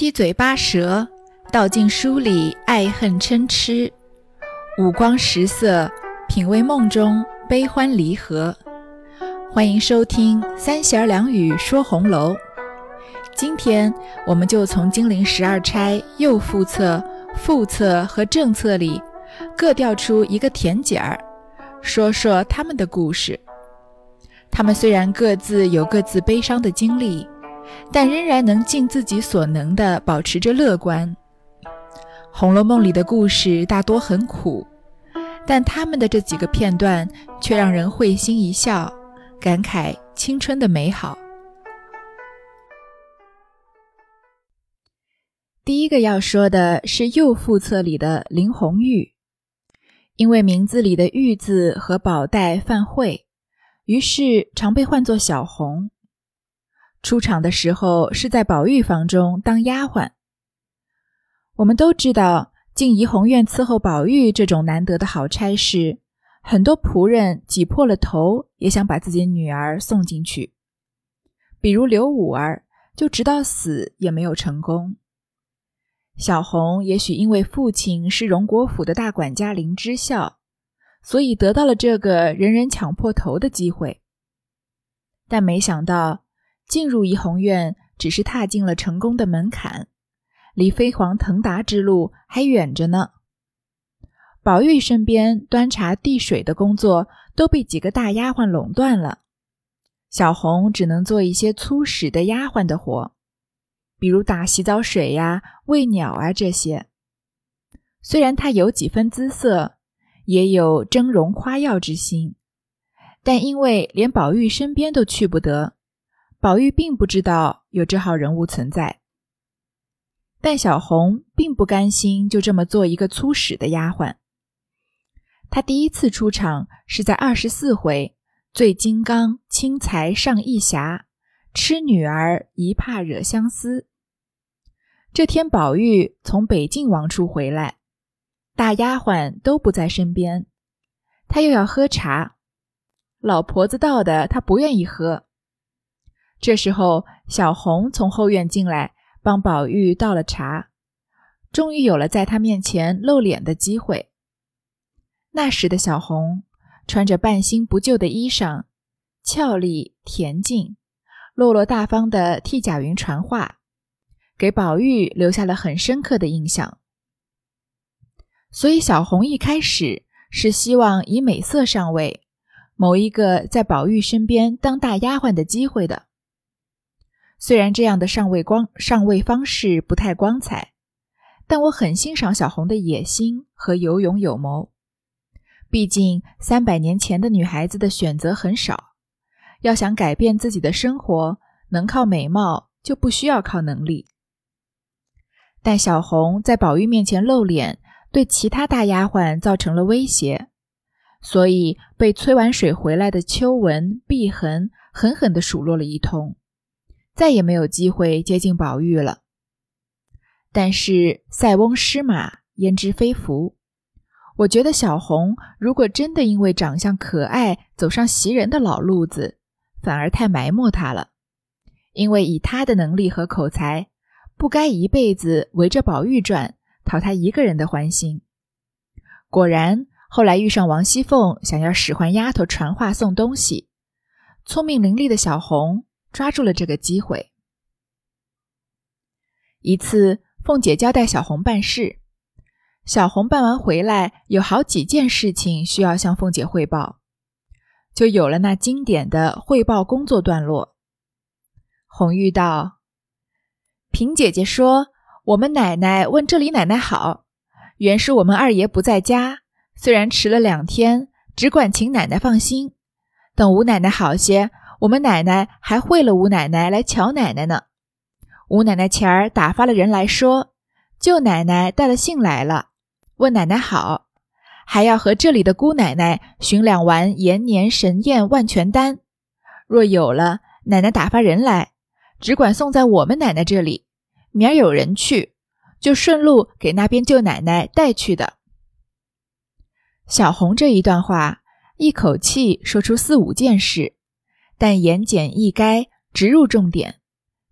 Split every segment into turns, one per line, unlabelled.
七嘴八舌道尽书里爱恨嗔痴，五光十色品味梦中悲欢离合。欢迎收听三弦两语说红楼。今天我们就从金陵十二钗右副册、副册和正册里各调出一个甜姐儿，说说他们的故事。他们虽然各自有各自悲伤的经历。但仍然能尽自己所能地保持着乐观。《红楼梦》里的故事大多很苦，但他们的这几个片段却让人会心一笑，感慨青春的美好。第一个要说的是右副册里的林红玉，因为名字里的“玉”字和宝黛犯讳，于是常被唤作小红。出场的时候是在宝玉房中当丫鬟。我们都知道，进怡红院伺候宝玉这种难得的好差事，很多仆人挤破了头也想把自己女儿送进去。比如刘五儿，就直到死也没有成功。小红也许因为父亲是荣国府的大管家林之孝，所以得到了这个人人抢破头的机会，但没想到。进入怡红院，只是踏进了成功的门槛，离飞黄腾达之路还远着呢。宝玉身边端茶递水的工作都被几个大丫鬟垄断了，小红只能做一些粗使的丫鬟的活，比如打洗澡水呀、喂鸟啊这些。虽然她有几分姿色，也有峥嵘夸耀之心，但因为连宝玉身边都去不得。宝玉并不知道有这号人物存在，但小红并不甘心就这么做一个粗使的丫鬟。她第一次出场是在二十四回“醉金刚轻财上义侠，痴女儿一怕惹相思”。这天，宝玉从北静王处回来，大丫鬟都不在身边，他又要喝茶，老婆子倒的，他不愿意喝。这时候，小红从后院进来，帮宝玉倒了茶，终于有了在他面前露脸的机会。那时的小红穿着半新不旧的衣裳，俏丽恬静，落落大方的替贾云传话，给宝玉留下了很深刻的印象。所以，小红一开始是希望以美色上位，谋一个在宝玉身边当大丫鬟的机会的。虽然这样的上位光上位方式不太光彩，但我很欣赏小红的野心和有勇有谋。毕竟三百年前的女孩子的选择很少，要想改变自己的生活，能靠美貌就不需要靠能力。但小红在宝玉面前露脸，对其他大丫鬟造成了威胁，所以被催完水回来的秋纹、碧痕狠狠地数落了一通。再也没有机会接近宝玉了。但是塞翁失马，焉知非福？我觉得小红如果真的因为长相可爱走上袭人的老路子，反而太埋没她了。因为以她的能力和口才，不该一辈子围着宝玉转，讨他一个人的欢心。果然，后来遇上王熙凤，想要使唤丫头传话送东西，聪明伶俐的小红。抓住了这个机会。一次，凤姐交代小红办事，小红办完回来，有好几件事情需要向凤姐汇报，就有了那经典的汇报工作段落。红玉道：“平姐姐说，我们奶奶问这里奶奶好，原是我们二爷不在家，虽然迟了两天，只管请奶奶放心，等吴奶奶好些。”我们奶奶还会了吴奶奶来瞧奶奶呢。吴奶奶前儿打发了人来说，舅奶奶带了信来了，问奶奶好，还要和这里的姑奶奶寻两丸延年神验万全丹。若有了，奶奶打发人来，只管送在我们奶奶这里，明儿有人去，就顺路给那边舅奶奶带去的。小红这一段话，一口气说出四五件事。但言简意赅，直入重点，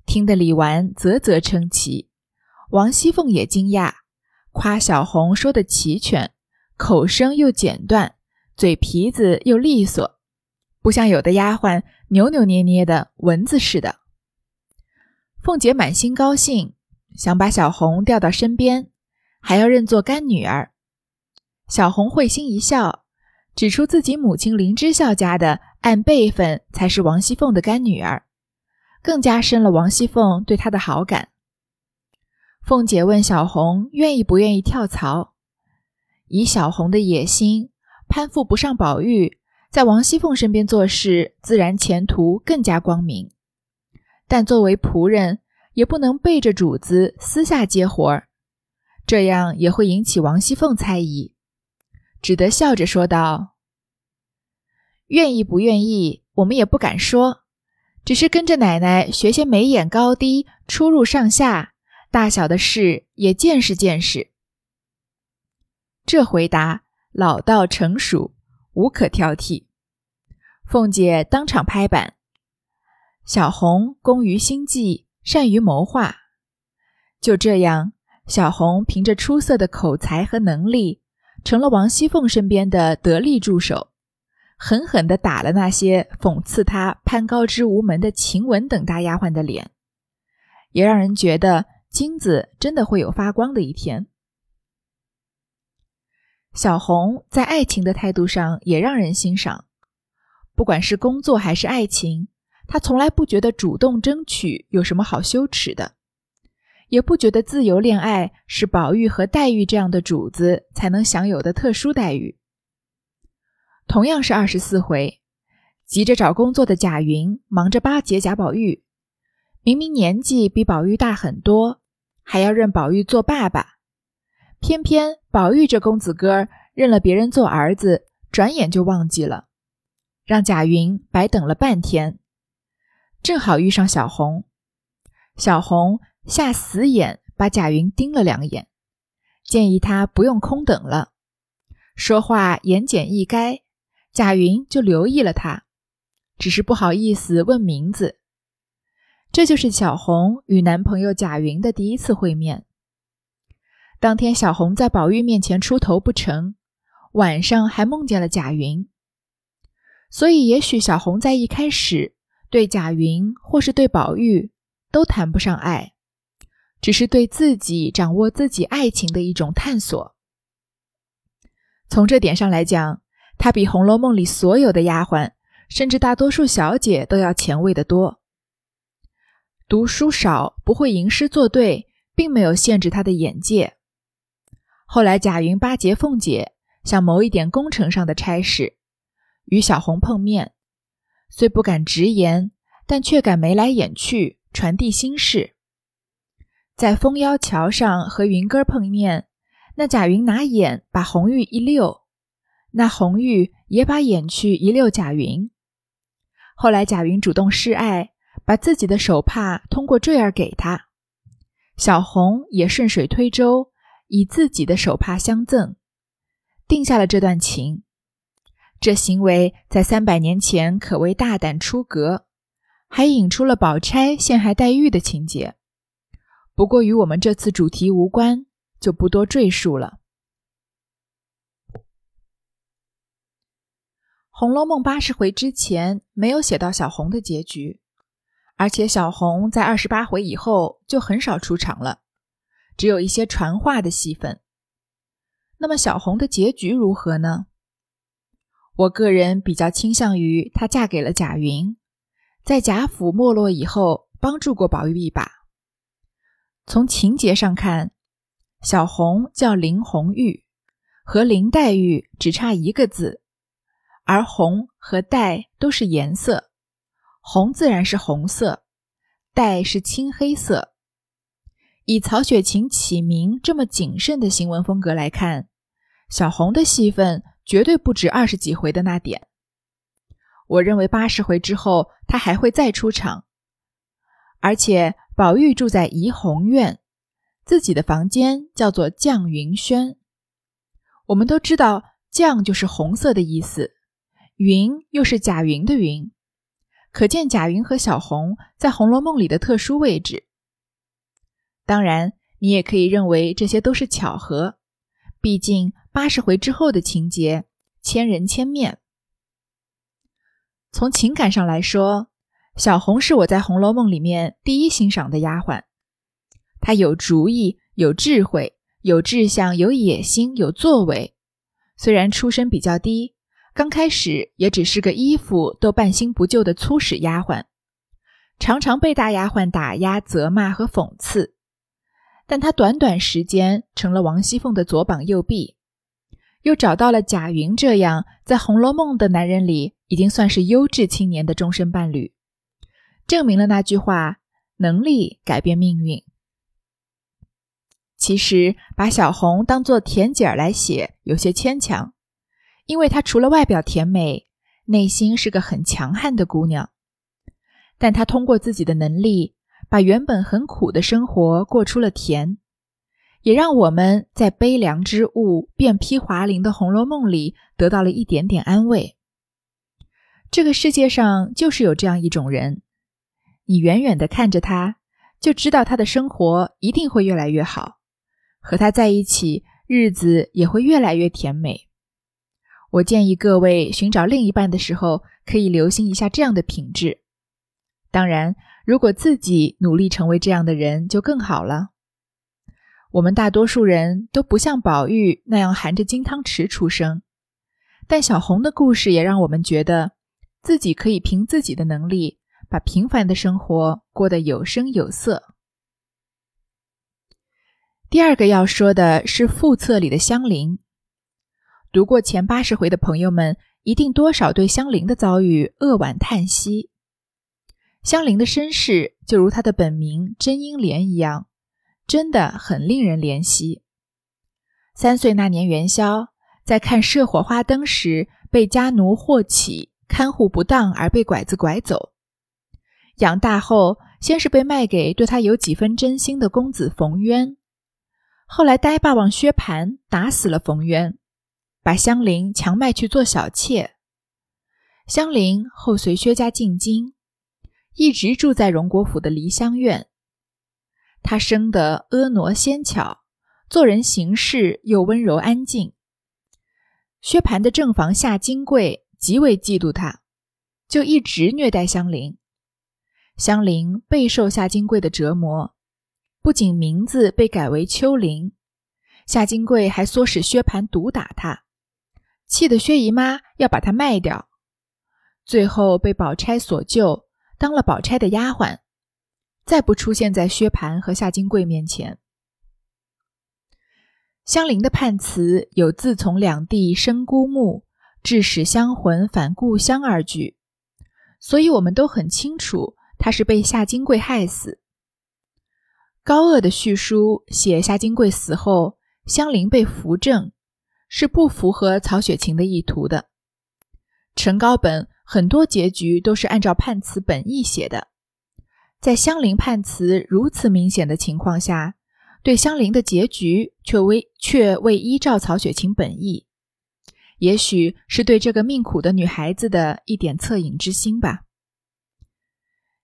听得李纨啧啧称奇，王熙凤也惊讶，夸小红说的齐全，口声又简断，嘴皮子又利索，不像有的丫鬟扭扭捏捏的蚊子似的。凤姐满心高兴，想把小红调到身边，还要认作干女儿。小红会心一笑，指出自己母亲林之孝家的按辈分才是王熙凤的干女儿，更加深了王熙凤对她的好感。凤姐问小红愿意不愿意跳槽，以小红的野心，攀附不上宝玉，在王熙凤身边做事，自然前途更加光明。但作为仆人，也不能背着主子私下接活儿，这样也会引起王熙凤猜疑，只得笑着说道：“愿意不愿意，我们也不敢说，只是跟着奶奶学些眉眼高低、出入上下、大小的事，也见识见识。”这回答老道成熟，无可挑剔。凤姐当场拍板。小红工于心计，善于谋划。就这样，小红凭着出色的口才和能力，成了王熙凤身边的得力助手，狠狠地打了那些讽刺他攀高枝无门的晴雯等大丫鬟的脸，也让人觉得金子真的会有发光的一天。小红在爱情的态度上也让人欣赏，不管是工作还是爱情。她从来不觉得主动争取有什么好羞耻的，也不觉得自由恋爱是宝玉和黛玉这样的主子才能享有的特殊待遇。同样是二十四回，急着找工作的贾云忙着巴结贾宝玉，明明年纪比宝玉大很多，还要认宝玉做爸爸，偏偏宝玉这公子哥认了别人做儿子，转眼就忘记了，让贾云白等了半天。正好遇上小红，小红下死眼把贾云盯了两眼，建议他不用空等了，说话言简意赅，贾云就留意了他，只是不好意思问名字。这就是小红与男朋友贾云的第一次会面。当天小红在宝玉面前出头不成，晚上还梦见了贾云，所以也许小红在一开始。对贾云或是对宝玉都谈不上爱，只是对自己掌握自己爱情的一种探索。从这点上来讲，她比《红楼梦》里所有的丫鬟，甚至大多数小姐都要前卫的多。读书少，不会吟诗作对，并没有限制她的眼界。后来贾云巴结凤姐，想谋一点工程上的差事，与小红碰面。虽不敢直言，但却敢眉来眼去，传递心事。在枫腰桥上和云哥碰面，那贾云拿眼把红玉一溜，那红玉也把眼去一溜贾云。后来贾云主动示爱，把自己的手帕通过坠儿给他，小红也顺水推舟，以自己的手帕相赠，定下了这段情。这行为在三百年前可谓大胆出格，还引出了宝钗陷害黛玉的情节。不过与我们这次主题无关，就不多赘述了。《红楼梦》八十回之前没有写到小红的结局，而且小红在二十八回以后就很少出场了，只有一些传话的戏份。那么小红的结局如何呢？我个人比较倾向于她嫁给了贾云，在贾府没落以后，帮助过宝玉一把。从情节上看，小红叫林红玉，和林黛玉只差一个字，而红和黛都是颜色，红自然是红色，黛是青黑色。以曹雪芹起名这么谨慎的行文风格来看，小红的戏份。绝对不止二十几回的那点。我认为八十回之后，他还会再出场。而且宝玉住在怡红院，自己的房间叫做绛云轩。我们都知道，绛就是红色的意思，云又是贾云的云，可见贾云和小红在《红楼梦》里的特殊位置。当然，你也可以认为这些都是巧合。毕竟八十回之后的情节，千人千面。从情感上来说，小红是我在《红楼梦》里面第一欣赏的丫鬟。她有主意，有智慧，有志向，有野心，有作为。虽然出身比较低，刚开始也只是个衣服都半新不旧的粗使丫鬟，常常被大丫鬟打压、责骂和讽刺。但她短短时间成了王熙凤的左膀右臂，又找到了贾云这样在《红楼梦》的男人里已经算是优质青年的终身伴侣，证明了那句话：能力改变命运。其实把小红当做甜姐儿来写有些牵强，因为她除了外表甜美，内心是个很强悍的姑娘。但她通过自己的能力。把原本很苦的生活过出了甜，也让我们在悲凉之物遍披华林的《红楼梦》里得到了一点点安慰。这个世界上就是有这样一种人，你远远的看着他，就知道他的生活一定会越来越好，和他在一起，日子也会越来越甜美。我建议各位寻找另一半的时候，可以留心一下这样的品质。当然。如果自己努力成为这样的人，就更好了。我们大多数人都不像宝玉那样含着金汤匙出生，但小红的故事也让我们觉得自己可以凭自己的能力，把平凡的生活过得有声有色。第二个要说的是副册里的香菱。读过前八十回的朋友们，一定多少对香菱的遭遇扼腕叹息。香菱的身世就如她的本名甄英莲一样，真的很令人怜惜。三岁那年元宵，在看射火花灯时，被家奴霍启看护不当而被拐子拐走。养大后，先是被卖给对他有几分真心的公子冯渊，后来呆霸王薛蟠打死了冯渊，把香菱强卖去做小妾。香菱后随薛家进京。一直住在荣国府的梨香院。她生得婀娜纤巧，做人行事又温柔安静。薛蟠的正房夏金桂极为嫉妒她，就一直虐待香菱。香菱备受夏金桂的折磨，不仅名字被改为秋菱，夏金桂还唆使薛蟠毒打她，气得薛姨妈要把她卖掉，最后被宝钗所救。当了宝钗的丫鬟，再不出现在薛蟠和夏金桂面前。香菱的判词有“自从两地生孤木，致使香魂返故乡”二句，所以我们都很清楚她是被夏金桂害死。高鹗的叙书写夏金桂死后，香菱被扶正，是不符合曹雪芹的意图的。陈高本。很多结局都是按照判词本意写的，在香菱判词如此明显的情况下，对香菱的结局却未却未依照曹雪芹本意，也许是对这个命苦的女孩子的一点恻隐之心吧。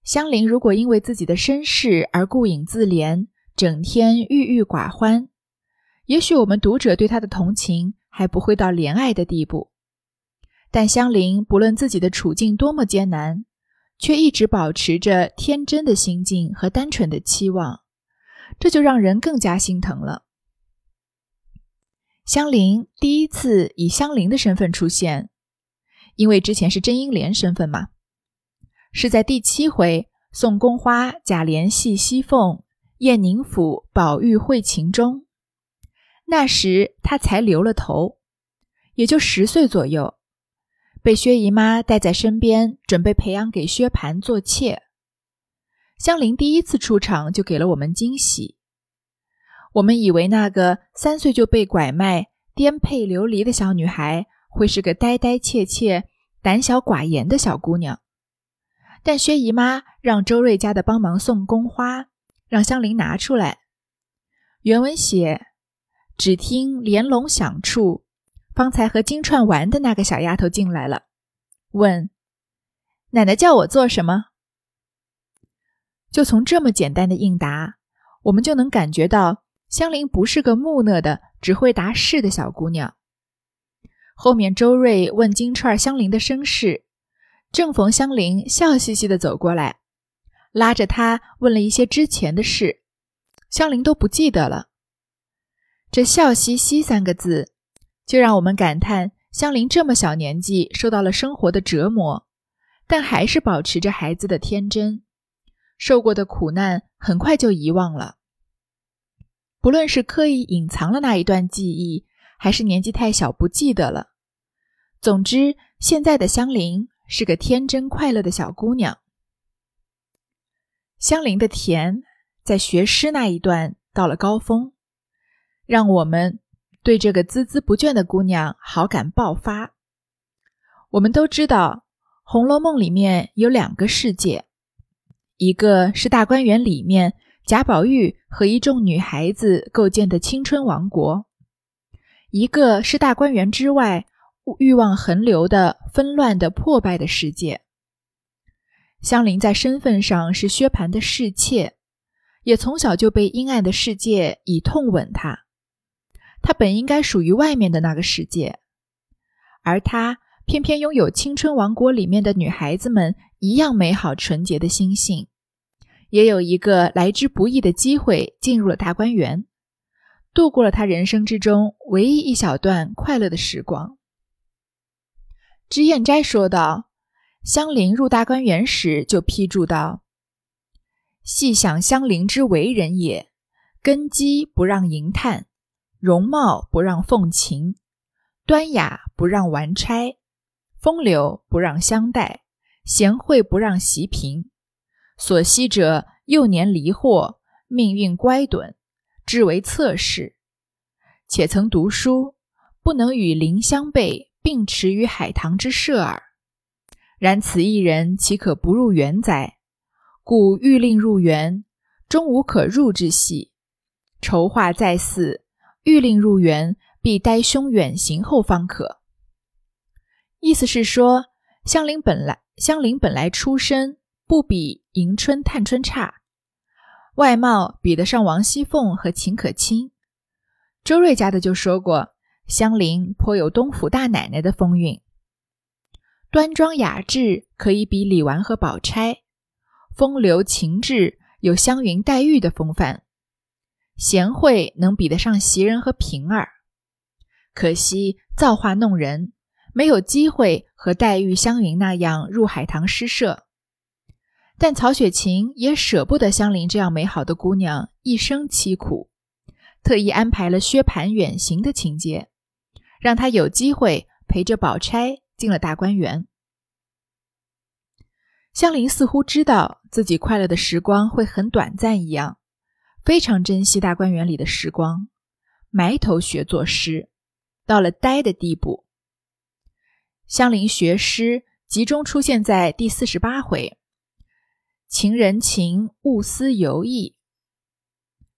香菱如果因为自己的身世而顾影自怜，整天郁郁寡欢，也许我们读者对他的同情还不会到怜爱的地步。但香菱不论自己的处境多么艰难，却一直保持着天真的心境和单纯的期望，这就让人更加心疼了。香菱第一次以香菱的身份出现，因为之前是甄英莲身份嘛，是在第七回送宫花贾琏戏西凤燕宁府宝玉会情中，那时她才留了头，也就十岁左右。被薛姨妈带在身边，准备培养给薛蟠做妾。香菱第一次出场就给了我们惊喜。我们以为那个三岁就被拐卖、颠沛流离的小女孩会是个呆呆怯怯、胆小寡言的小姑娘，但薛姨妈让周瑞家的帮忙送宫花，让香菱拿出来。原文写：“只听连笼响处。”方才和金钏玩的那个小丫头进来了，问：“奶奶叫我做什么？”就从这么简单的应答，我们就能感觉到香菱不是个木讷的、只会答是的小姑娘。后面周瑞问金钏、香菱的身世，正逢香菱笑嘻嘻的走过来，拉着她问了一些之前的事，香菱都不记得了。这“笑嘻嘻”三个字，就让我们感叹香菱这么小年纪受到了生活的折磨，但还是保持着孩子的天真，受过的苦难很快就遗忘了。不论是刻意隐藏了那一段记忆，还是年纪太小不记得了，总之，现在的香菱是个天真快乐的小姑娘。香菱的甜，在学诗那一段到了高峰。让我们对这个孜孜不倦的姑娘好感爆发。我们都知道，《红楼梦》里面有两个世界，一个是大观园里面贾宝玉和一众女孩子构建的青春王国，一个是大观园之外欲望横流的纷乱的破败的世界。香菱在身份上是薛蟠的侍妾，也从小就被阴暗的世界以痛吻她。他本应该属于外面的那个世界，而他偏偏拥有青春王国里面的女孩子们一样美好纯洁的心性，也有一个来之不易的机会进入了大观园，度过了他人生之中唯一一小段快乐的时光。脂砚斋说道：“香菱入大观园时就批注道：‘细想香菱之为人也，根基不让银炭。’”容貌不让凤琴，端雅不让玩钗，风流不让相待，贤惠不让席嫔。所惜者幼年离祸，命运乖趸，至为侧室。且曾读书，不能与邻相背，并持于海棠之舍耳。然此一人岂可不入园哉？故欲令入园，终无可入之隙。筹划再四。欲令入园，必待兄远行后方可。意思是说，香菱本来香菱本来出身不比迎春、探春差，外貌比得上王熙凤和秦可卿。周瑞家的就说过，香菱颇有东府大奶奶的风韵，端庄雅致，可以比李纨和宝钗；风流情致，有湘云、黛玉的风范。贤惠能比得上袭人和平儿，可惜造化弄人，没有机会和黛玉、湘云那样入海棠诗社。但曹雪芹也舍不得香菱这样美好的姑娘一生凄苦，特意安排了薛蟠远行的情节，让她有机会陪着宝钗进了大观园。香菱似乎知道自己快乐的时光会很短暂一样。非常珍惜大观园里的时光，埋头学作诗，到了呆的地步。香菱学诗集中出现在第四十八回“情人情，勿思游意”，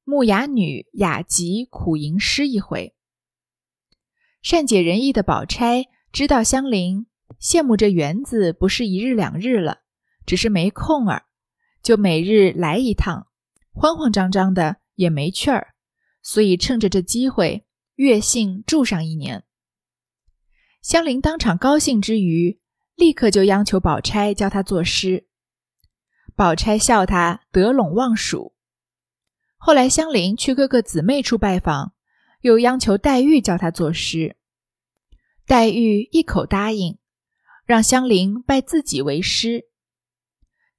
木雅女雅集苦吟诗一回。善解人意的宝钗知道香菱羡慕这园子不是一日两日了，只是没空儿，就每日来一趟。慌慌张张的也没趣儿，所以趁着这机会，越性住上一年。香菱当场高兴之余，立刻就央求宝钗教她作诗。宝钗笑他得陇望蜀。后来香菱去哥哥姊妹处拜访，又央求黛玉教她作诗。黛玉一口答应，让香菱拜自己为师。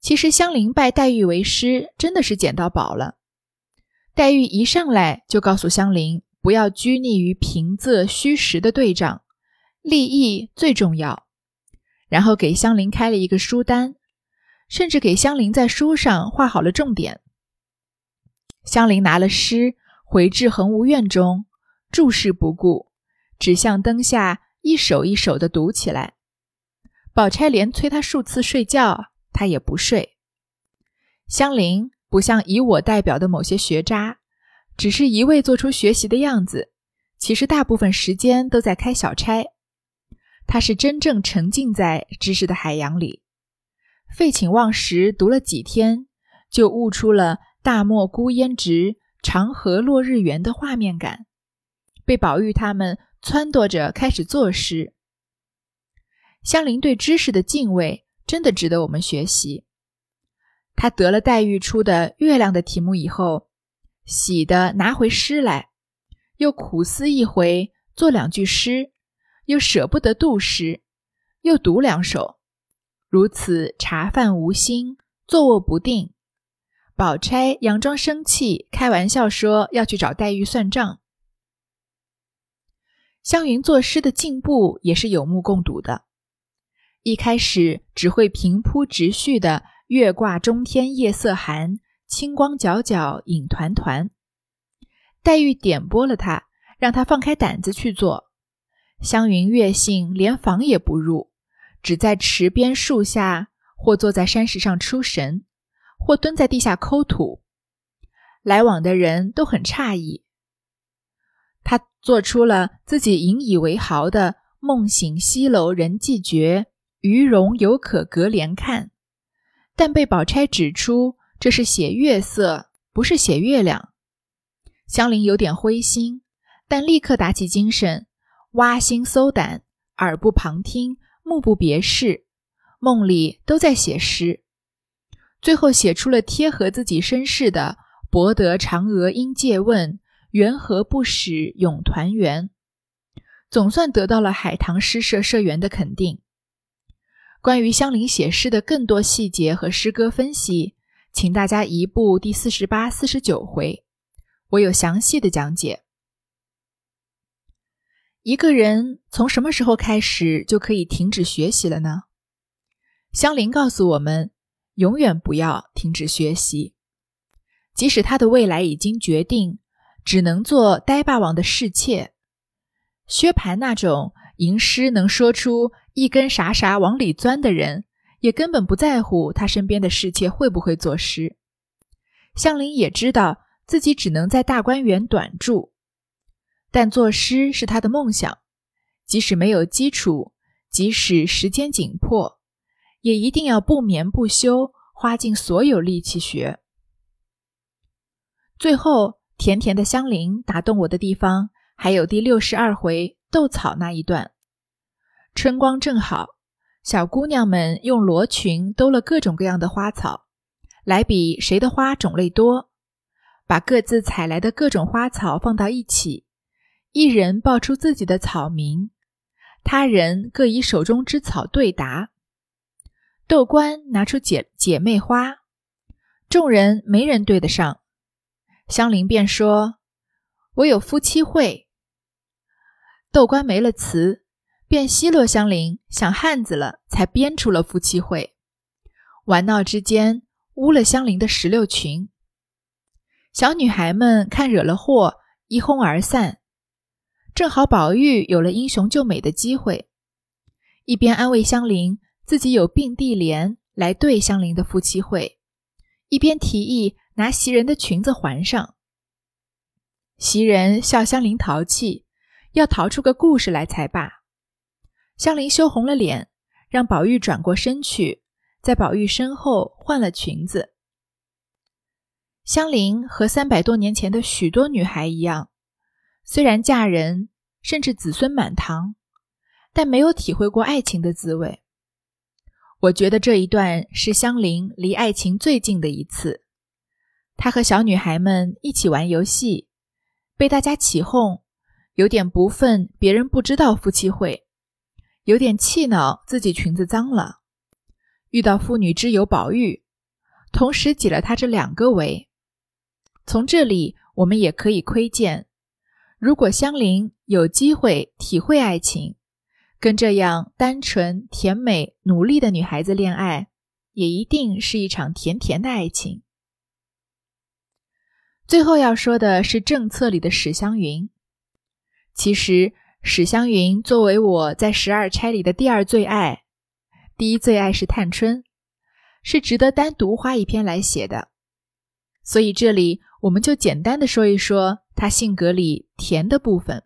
其实香菱拜黛玉为师，真的是捡到宝了。黛玉一上来就告诉香菱，不要拘泥于平仄虚实的对仗，立意最重要。然后给香菱开了一个书单，甚至给香菱在书上画好了重点。香菱拿了诗回至恒芜院中，注视不顾，只向灯下一首一首的读起来。宝钗连催他数次睡觉。他也不睡。香菱不像以我代表的某些学渣，只是一味做出学习的样子，其实大部分时间都在开小差。他是真正沉浸在知识的海洋里，废寝忘食读了几天，就悟出了“大漠孤烟直，长河落日圆的画面感，被宝玉他们撺掇着开始作诗。香菱对知识的敬畏真的值得我们学习。他得了黛玉出的月亮的题目以后，喜的拿回诗来，又苦思一回，做两句诗，又舍不得杜诗，又读两首，如此茶饭无心，坐卧不定。宝钗佯装生气，开玩笑说要去找黛玉算账。湘云作诗的进步也是有目共睹的。一开始只会平铺直叙的“月挂中天夜色寒，清光皎皎影团团”，黛玉点拨了他，让他放开胆子去做。湘云越性，连房也不入，只在池边树下，或坐在山石上出神。或蹲在地下抠土，来往的人都很诧异。他做出了自己引以为豪的“梦醒西楼人寂绝，鱼荣犹可隔帘看”，但被宝钗指出这是写月色，不是写月亮。香菱有点灰心，但立刻打起精神，挖心搜胆，耳不旁听，目不别视，梦里都在写诗。最后写出了贴合自己身世的“博得嫦娥应借问，缘何不使永团圆”，总算得到了海棠诗社社员的肯定。关于香菱写诗的更多细节和诗歌分析，请大家移步第四十八、四十九回，我有详细的讲解。一个人从什么时候开始就可以停止学习了呢？香菱告诉我们。永远不要停止学习，即使他的未来已经决定，只能做呆霸王的侍妾。薛蟠那种吟诗能说出一根啥啥往里钻的人，也根本不在乎他身边的侍妾会不会作诗。香菱也知道自己只能在大观园短住，但作诗是他的梦想，即使没有基础，即使时间紧迫。也一定要不眠不休，花尽所有力气学。最后，甜甜的香菱打动我的地方，还有第六十二回斗草那一段。春光正好，小姑娘们用罗裙兜了各种各样的花草，来比谁的花种类多，把各自采来的各种花草放到一起，一人报出自己的草名，他人各以手中之草对答。豆官拿出姐姐妹花，众人没人对得上。香菱便说：“我有夫妻会。”豆官没了词，便奚落香菱想汉子了，才编出了夫妻会。玩闹之间，污了香菱的石榴裙。小女孩们看惹了祸，一哄而散。正好宝玉有了英雄救美的机会，一边安慰香菱。自己有并蒂莲来对香菱的夫妻会，一边提议拿袭人的裙子还上。袭人笑香菱淘气，要淘出个故事来才罢。香菱羞红了脸，让宝玉转过身去，在宝玉身后换了裙子。香菱和三百多年前的许多女孩一样，虽然嫁人，甚至子孙满堂，但没有体会过爱情的滋味。我觉得这一段是香菱离爱情最近的一次。她和小女孩们一起玩游戏，被大家起哄，有点不忿别人不知道夫妻会，有点气恼自己裙子脏了。遇到妇女之友宝玉，同时解了他这两个围。从这里我们也可以窥见，如果香菱有机会体会爱情。跟这样单纯、甜美、努力的女孩子恋爱，也一定是一场甜甜的爱情。最后要说的是政策里的史湘云。其实史湘云作为我在十二钗里的第二最爱，第一最爱是探春，是值得单独花一篇来写的。所以这里我们就简单的说一说她性格里甜的部分。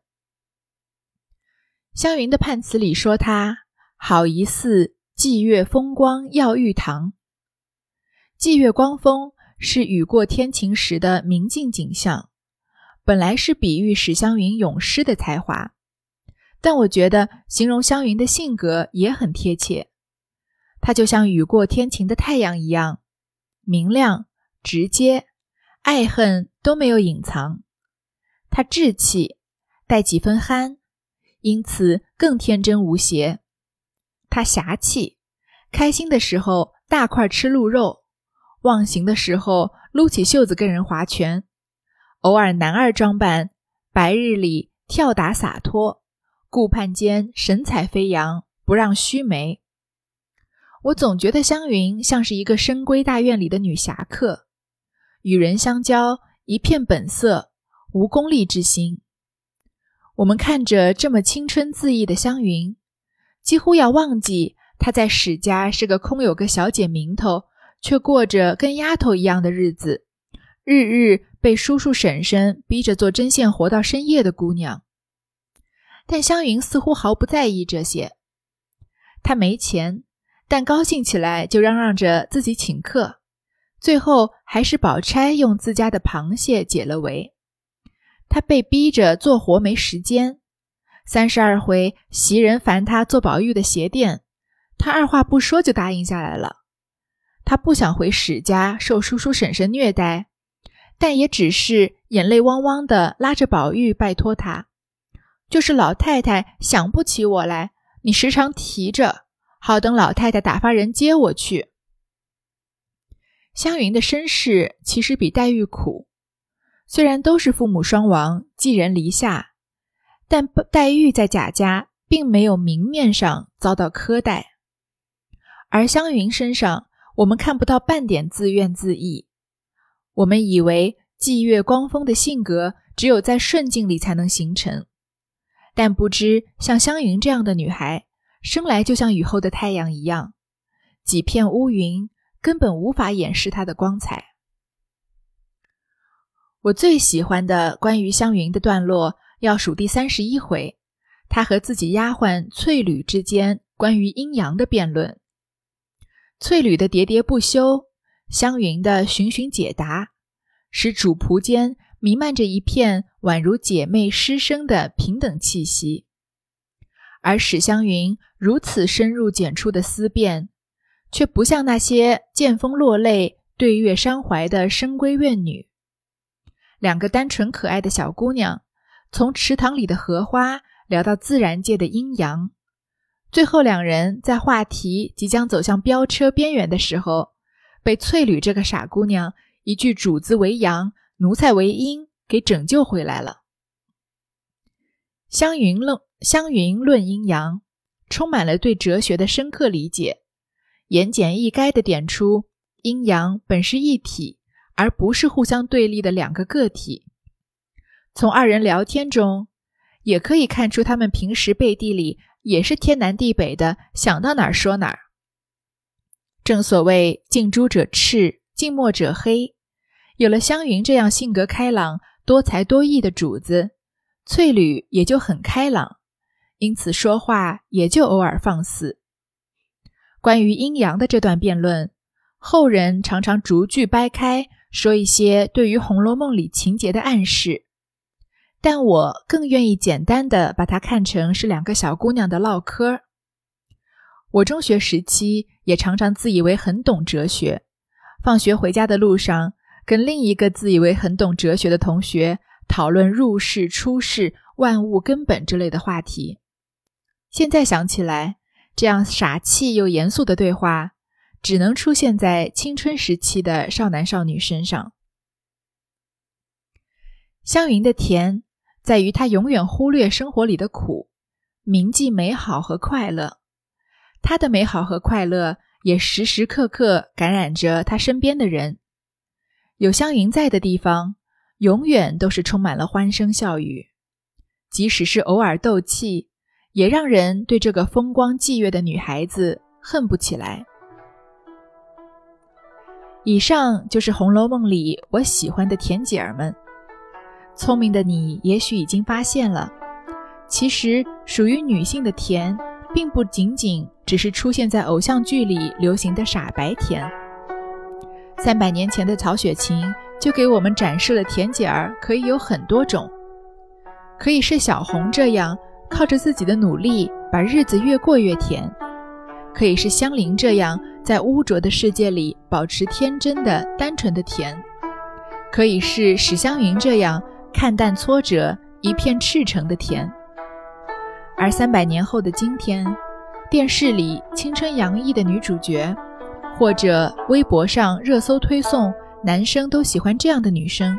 湘云的判词里说：“她好疑似霁月风光耀玉堂。霁月光风是雨过天晴时的明净景象，本来是比喻史湘云咏诗的才华，但我觉得形容湘云的性格也很贴切。她就像雨过天晴的太阳一样，明亮、直接，爱恨都没有隐藏。她稚气，带几分憨，因此更天真无邪。她侠气，开心的时候大块吃鹿肉，忘形的时候撸起袖子跟人划拳，偶尔男二装扮，白日里跳打洒脱，顾盼间神采飞扬，不让须眉。我总觉得湘云像是一个深闺大院里的女侠客，与人相交一片本色，无功利之心。我们看着这么青春恣意的湘云，几乎要忘记她在史家是个空有个小姐名头，却过着跟丫头一样的日子，日日被叔叔婶婶逼着做针线活到深夜的姑娘。但湘云似乎毫不在意这些，她没钱。但高兴起来就嚷嚷着自己请客，最后还是宝钗用自家的螃蟹解了围。他被逼着做活没时间，三十二回袭人烦他做宝玉的鞋垫，他二话不说就答应下来了。他不想回史家受叔叔婶婶虐待，但也只是眼泪汪汪的拉着宝玉拜托他，就是老太太想不起我来，你时常提着。好等老太太打发人接我去。湘云的身世其实比黛玉苦，虽然都是父母双亡、寄人篱下，但黛玉在贾家并没有明面上遭到苛待，而湘云身上我们看不到半点自怨自艾。我们以为霁月光风的性格只有在顺境里才能形成，但不知像湘云这样的女孩。生来就像雨后的太阳一样，几片乌云根本无法掩饰她的光彩。我最喜欢的关于湘云的段落，要数第三十一回，她和自己丫鬟翠缕之间关于阴阳的辩论。翠缕的喋喋不休，湘云的循循解答，使主仆间弥漫着一片宛如姐妹师生的平等气息。而史湘云如此深入简出的思辨，却不像那些见风落泪、对月伤怀的深闺怨女。两个单纯可爱的小姑娘，从池塘里的荷花聊到自然界的阴阳，最后两人在话题即将走向飙车边缘的时候，被翠缕这个傻姑娘一句“主子为阳，奴才为阴”给拯救回来了。湘云论。湘云论阴阳，充满了对哲学的深刻理解，言简意赅的点出阴阳本是一体，而不是互相对立的两个个体。从二人聊天中，也可以看出他们平时背地里也是天南地北的，想到哪儿说哪儿。正所谓近朱者赤，近墨者黑。有了湘云这样性格开朗、多才多艺的主子，翠缕也就很开朗。因此，说话也就偶尔放肆。关于阴阳的这段辩论，后人常常逐句掰开，说一些对于《红楼梦》里情节的暗示，但我更愿意简单的把它看成是两个小姑娘的唠嗑。我中学时期也常常自以为很懂哲学，放学回家的路上，跟另一个自以为很懂哲学的同学讨论入世、出世、万物根本之类的话题。现在想起来，这样傻气又严肃的对话，只能出现在青春时期的少男少女身上。湘云的甜，在于她永远忽略生活里的苦，铭记美好和快乐。她的美好和快乐，也时时刻刻感染着她身边的人。有湘云在的地方，永远都是充满了欢声笑语，即使是偶尔斗气。也让人对这个风光霁月的女孩子恨不起来。以上就是《红楼梦》里我喜欢的甜姐儿们。聪明的你也许已经发现了，其实属于女性的甜，并不仅仅只是出现在偶像剧里流行的傻白甜。三百年前的曹雪芹就给我们展示了甜姐儿可以有很多种，可以是小红这样靠着自己的努力把日子越过越甜，可以是香菱这样在污浊的世界里保持天真的单纯的甜，可以是史湘云这样看淡挫折一片赤诚的甜。而三百年后的今天，电视里青春洋溢的女主角。或者微博上热搜推送，男生都喜欢这样的女生，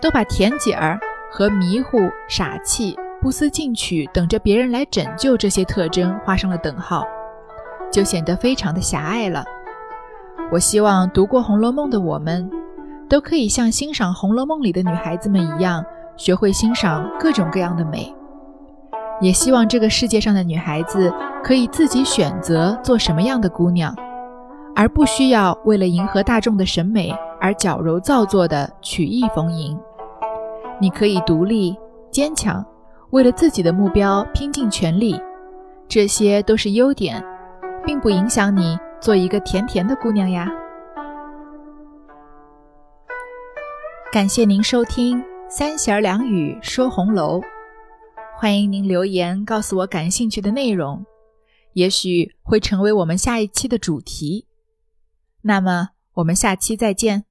都把甜姐儿和迷糊、傻气、不思进取、等着别人来拯救这些特征画上了等号，就显得非常的狭隘了。我希望读过《红楼梦》的我们，都可以像欣赏《红楼梦》里的女孩子们一样，学会欣赏各种各样的美。也希望这个世界上的女孩子可以自己选择做什么样的姑娘。而不需要为了迎合大众的审美而矫揉造作的曲意逢迎。你可以独立坚强，为了自己的目标拼尽全力，这些都是优点，并不影响你做一个甜甜的姑娘呀。感谢您收听三弦两语说红楼，欢迎您留言告诉我感兴趣的内容，也许会成为我们下一期的主题。那么，我们下期再见。